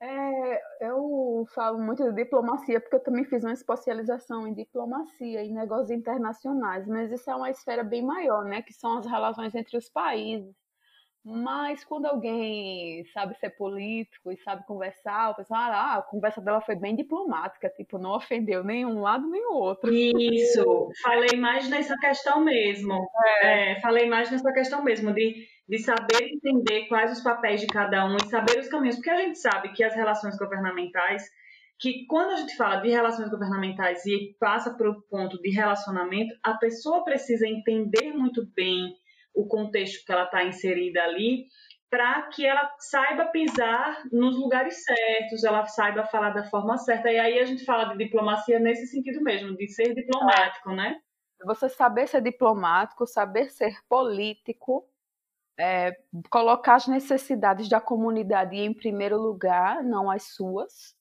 É, eu falo muito de diplomacia porque eu também fiz uma especialização em diplomacia e negócios internacionais, mas isso é uma esfera bem maior, né? Que são as relações entre os países. Mas quando alguém sabe ser político e sabe conversar, o pessoal, ah, a conversa dela foi bem diplomática, tipo, não ofendeu nem um lado nem o outro. Isso, falei mais nessa questão mesmo. É. É, falei mais nessa questão mesmo, de de saber entender quais os papéis de cada um e saber os caminhos, porque a gente sabe que as relações governamentais, que quando a gente fala de relações governamentais e passa para o ponto de relacionamento, a pessoa precisa entender muito bem o contexto que ela está inserida ali, para que ela saiba pisar nos lugares certos, ela saiba falar da forma certa. E aí a gente fala de diplomacia nesse sentido mesmo, de ser diplomático, né? Você saber ser diplomático, saber ser político, é, colocar as necessidades da comunidade em primeiro lugar, não as suas,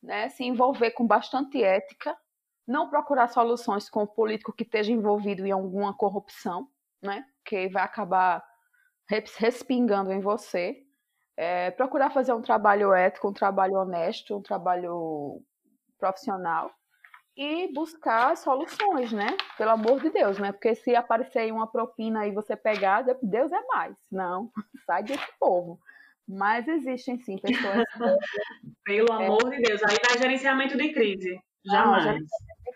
né? se envolver com bastante ética, não procurar soluções com o político que esteja envolvido em alguma corrupção, né? Que vai acabar respingando em você. É, procurar fazer um trabalho ético, um trabalho honesto, um trabalho profissional e buscar soluções, né? Pelo amor de Deus, né? Porque se aparecer uma propina e você pegar, Deus é mais. Não, sai desse povo. Mas existem sim pessoas. Pelo é, amor de Deus, aí vai gerenciamento de crise. Jamais. Não,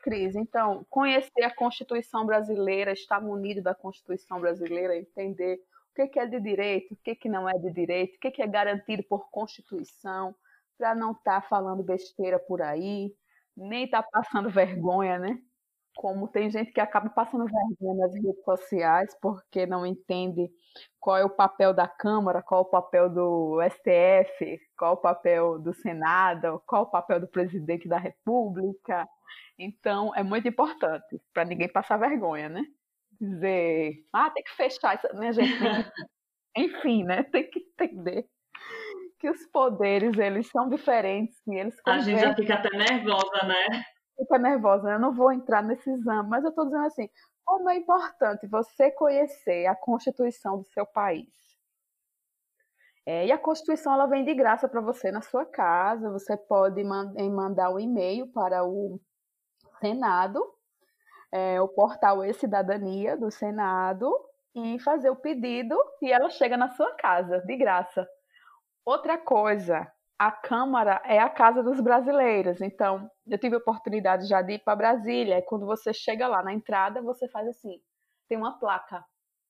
crise. Então, conhecer a Constituição brasileira, estar munido da Constituição brasileira, entender o que é de direito, o que não é de direito, o que é garantido por Constituição, para não estar tá falando besteira por aí, nem tá passando vergonha, né? Como tem gente que acaba passando vergonha nas redes sociais porque não entende qual é o papel da Câmara, qual é o papel do STF, qual é o papel do Senado, qual é o papel do presidente da República. Então, é muito importante para ninguém passar vergonha, né? Dizer, ah, tem que fechar isso, né, gente? Enfim, né? Tem que entender que os poderes eles são diferentes e eles A gente já fica até nervosa, né? Fica nervosa, né? eu não vou entrar nesse exame, mas eu estou dizendo assim, como é importante você conhecer a Constituição do seu país. É, e a Constituição ela vem de graça para você na sua casa. Você pode mandar um e-mail para o Senado, é, o portal E-Cidadania do Senado, e fazer o pedido e ela chega na sua casa, de graça. Outra coisa, a Câmara é a casa dos brasileiros. Então, eu tive a oportunidade já de ir para Brasília. E quando você chega lá na entrada, você faz assim: tem uma placa.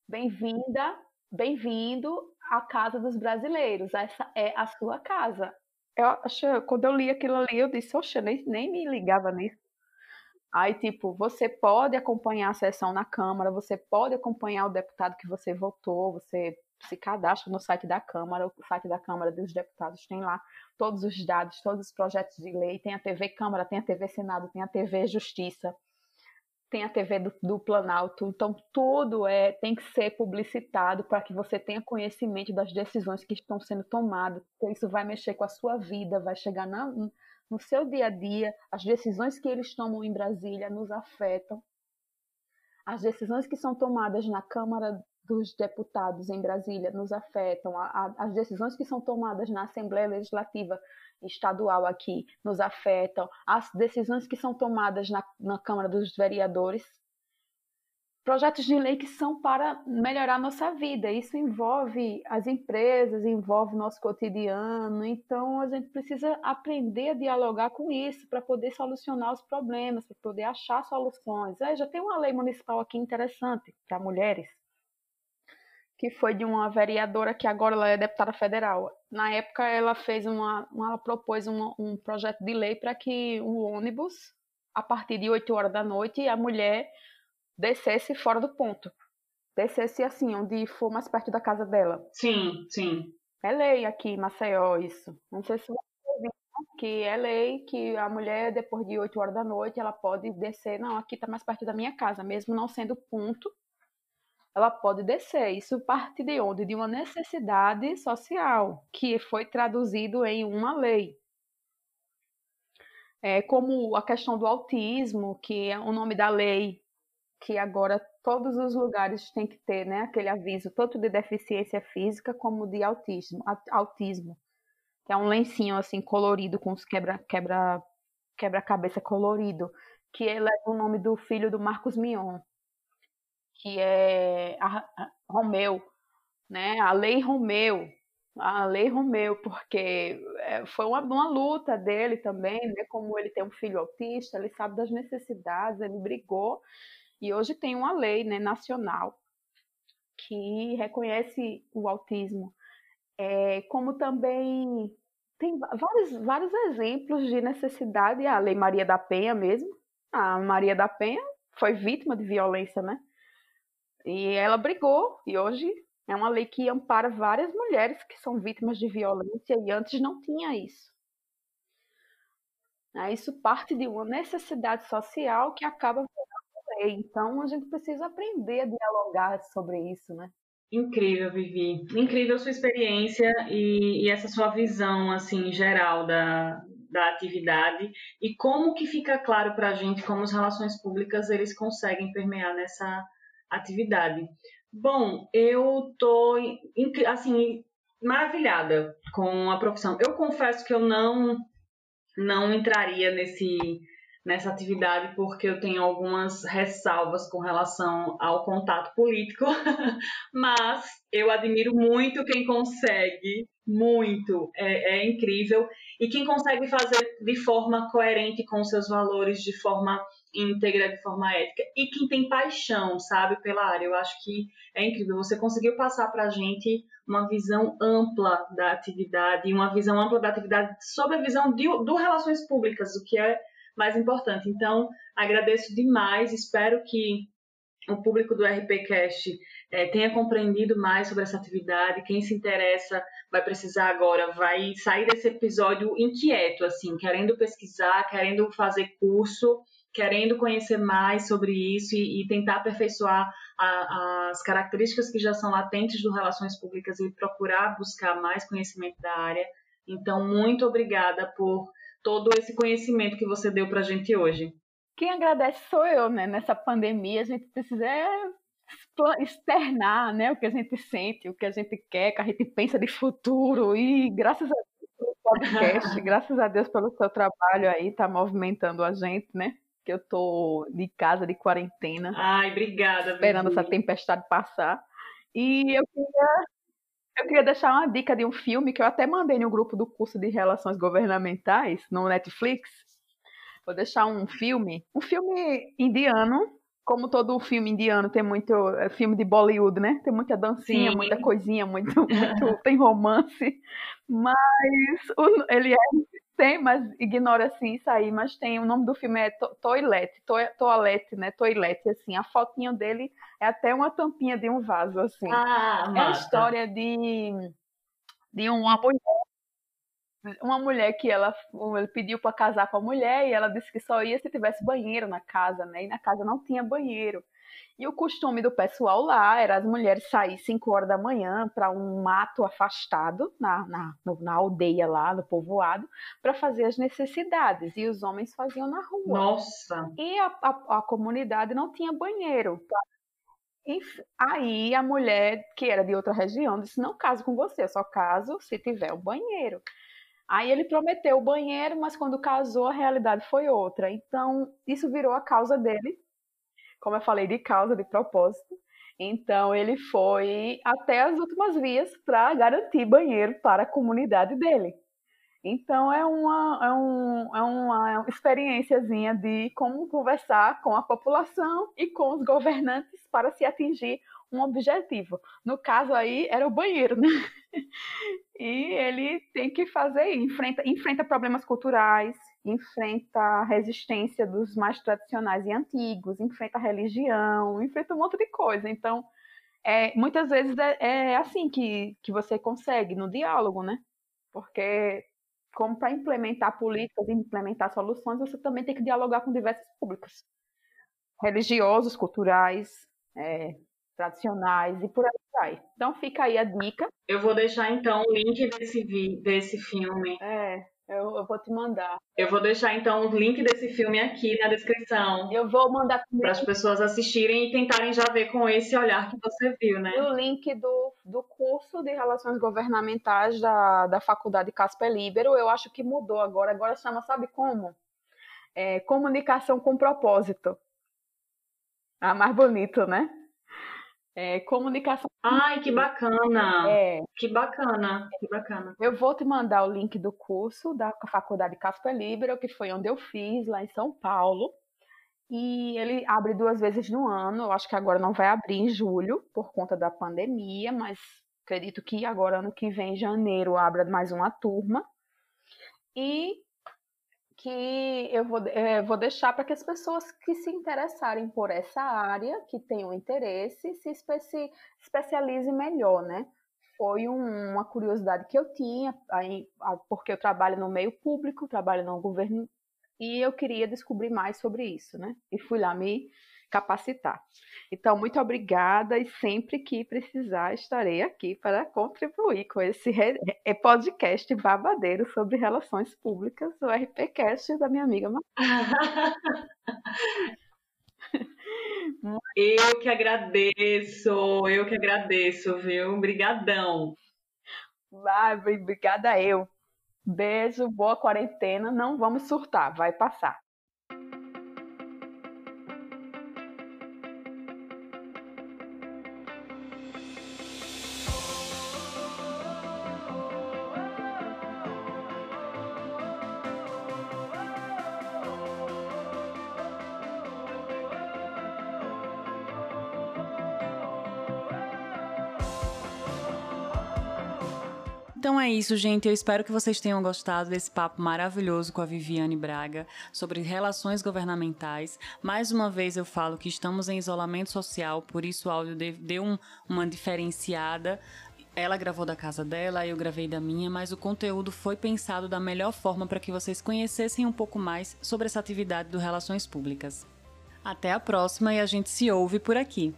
Bem-vinda, bem-vindo à Casa dos Brasileiros. Essa é a sua casa. Eu acho, quando eu li aquilo ali, eu disse, oxe, nem, nem me ligava nisso. Aí, tipo, você pode acompanhar a sessão na Câmara, você pode acompanhar o deputado que você votou, você se cadastra no site da Câmara, o site da Câmara dos Deputados tem lá todos os dados, todos os projetos de lei, tem a TV Câmara, tem a TV Senado, tem a TV Justiça, tem a TV do, do Planalto, então tudo é tem que ser publicitado para que você tenha conhecimento das decisões que estão sendo tomadas, porque isso vai mexer com a sua vida, vai chegar na, no seu dia a dia, as decisões que eles tomam em Brasília nos afetam, as decisões que são tomadas na Câmara dos deputados em Brasília nos afetam, as decisões que são tomadas na Assembleia Legislativa Estadual aqui nos afetam, as decisões que são tomadas na, na Câmara dos Vereadores projetos de lei que são para melhorar nossa vida. Isso envolve as empresas, envolve nosso cotidiano. Então, a gente precisa aprender a dialogar com isso para poder solucionar os problemas, para poder achar soluções. É, já tem uma lei municipal aqui interessante para mulheres, que foi de uma vereadora que agora ela é deputada federal. Na época, ela fez uma, ela propôs um projeto de lei para que o ônibus, a partir de 8 horas da noite, a mulher descesse fora do ponto. Descesse assim, onde for mais perto da casa dela. Sim, sim. É lei aqui Maceió isso. Não sei se você ouviu, né? que é lei que a mulher, depois de 8 horas da noite, ela pode descer. Não, aqui está mais perto da minha casa, mesmo não sendo ponto, ela pode descer. Isso parte de onde? De uma necessidade social, que foi traduzido em uma lei. É como a questão do autismo, que é o nome da lei que agora todos os lugares têm que ter né, aquele aviso, tanto de deficiência física como de autismo, autismo que é um lencinho assim colorido com os quebra quebra quebra cabeça colorido, que é o nome do filho do Marcos Mion, que é a, a Romeu, né? A Lei Romeu, a Lei Romeu, porque é, foi uma, uma luta dele também, né? Como ele tem um filho autista, ele sabe das necessidades, ele brigou e hoje tem uma lei né, nacional que reconhece o autismo, é, como também tem vários, vários exemplos de necessidade, a Lei Maria da Penha mesmo. A Maria da Penha foi vítima de violência, né? E ela brigou, e hoje é uma lei que ampara várias mulheres que são vítimas de violência, e antes não tinha isso. Isso parte de uma necessidade social que acaba então a gente precisa aprender a dialogar sobre isso, né? Incrível, Vivi. Incrível sua experiência e, e essa sua visão, assim, geral da, da atividade e como que fica claro para a gente como as relações públicas eles conseguem permear nessa atividade. Bom, eu tô assim maravilhada com a profissão. Eu confesso que eu não não entraria nesse nessa atividade porque eu tenho algumas ressalvas com relação ao contato político, mas eu admiro muito quem consegue, muito, é, é, incrível, e quem consegue fazer de forma coerente com seus valores, de forma íntegra, de forma ética, e quem tem paixão, sabe, pela área. Eu acho que é incrível. Você conseguiu passar para a gente uma visão ampla da atividade, uma visão ampla da atividade sobre a visão de, do relações públicas, o que é mais importante. Então, agradeço demais, espero que o público do RPCast é, tenha compreendido mais sobre essa atividade. Quem se interessa vai precisar agora, vai sair desse episódio inquieto, assim, querendo pesquisar, querendo fazer curso, querendo conhecer mais sobre isso e, e tentar aperfeiçoar a, as características que já são latentes do Relações Públicas e procurar buscar mais conhecimento da área. Então, muito obrigada por todo esse conhecimento que você deu para a gente hoje. Quem agradece sou eu, né? Nessa pandemia a gente precisa externar, né? O que a gente sente, o que a gente quer, o que a gente pensa de futuro e graças a Deus pelo podcast, graças a Deus pelo seu trabalho aí, tá movimentando a gente, né? Que eu tô de casa, de quarentena. Ai, obrigada. Esperando essa tempestade passar. E eu queria eu queria deixar uma dica de um filme que eu até mandei no grupo do curso de Relações Governamentais, no Netflix. Vou deixar um filme, um filme indiano, como todo filme indiano tem muito é, filme de Bollywood, né? Tem muita dancinha, Sim. muita coisinha, muito, muito tem romance, mas o, ele é tem, mas ignora assim isso aí. Mas tem, o nome do filme é to Toilette, to Toilette, né? Toilette, assim. A fotinho dele é até uma tampinha de um vaso, assim. Ah, é a história de, de uma mulher uma mulher que ela ele pediu para casar com a mulher e ela disse que só ia se tivesse banheiro na casa, né? E na casa não tinha banheiro. E o costume do pessoal lá era as mulheres sair 5 horas da manhã para um mato afastado, na, na, na aldeia lá, no povoado, para fazer as necessidades. E os homens faziam na rua. Nossa! E a, a, a comunidade não tinha banheiro. Aí a mulher, que era de outra região, disse: Não caso com você, eu só caso se tiver o um banheiro. Aí ele prometeu o banheiro, mas quando casou a realidade foi outra. Então, isso virou a causa dele como eu falei, de causa, de propósito. Então ele foi até as últimas vias para garantir banheiro para a comunidade dele. Então é uma, é, um, é uma experiênciazinha de como conversar com a população e com os governantes para se atingir um objetivo. No caso aí era o banheiro, né? E ele tem que fazer, enfrenta, enfrenta problemas culturais, enfrenta a resistência dos mais tradicionais e antigos, enfrenta a religião, enfrenta um monte de coisa. Então, é, muitas vezes é, é assim que, que você consegue, no diálogo, né? Porque como para implementar políticas, implementar soluções, você também tem que dialogar com diversos públicos, religiosos, culturais, é, tradicionais e por aí vai. Então fica aí a dica. Eu vou deixar então o link desse, desse filme. É, eu, eu, vou te mandar. Eu vou deixar então o link desse filme aqui na descrição. Eu vou mandar para as pessoas assistirem e tentarem já ver com esse olhar que você viu, né? E o link do, do curso de Relações Governamentais da, da Faculdade Casper Libero, eu acho que mudou agora. Agora chama, sabe como? É, comunicação com propósito. Ah, mais bonito, né? É, comunicação. Ai, que bacana! É. Que bacana, que bacana. Eu vou te mandar o link do curso da Faculdade Casper Libero, que foi onde eu fiz, lá em São Paulo. E ele abre duas vezes no ano. Eu acho que agora não vai abrir em julho, por conta da pandemia, mas acredito que agora, ano que vem, em janeiro, abra mais uma turma. E que eu vou, é, vou deixar para que as pessoas que se interessarem por essa área, que tenham interesse, se especi, especializem melhor, né? Foi um, uma curiosidade que eu tinha, aí, porque eu trabalho no meio público, trabalho no governo, e eu queria descobrir mais sobre isso, né? E fui lá me capacitar. Então, muito obrigada e sempre que precisar estarei aqui para contribuir com esse podcast babadeiro sobre relações públicas, o RPcast da minha amiga Eu que agradeço, eu que agradeço, viu? Obrigadão. Vai, obrigada eu. Beijo, boa quarentena. Não vamos surtar, vai passar. É isso, gente. Eu espero que vocês tenham gostado desse papo maravilhoso com a Viviane Braga sobre relações governamentais. Mais uma vez eu falo que estamos em isolamento social, por isso o áudio deu um, uma diferenciada. Ela gravou da casa dela, eu gravei da minha, mas o conteúdo foi pensado da melhor forma para que vocês conhecessem um pouco mais sobre essa atividade do Relações Públicas. Até a próxima e a gente se ouve por aqui.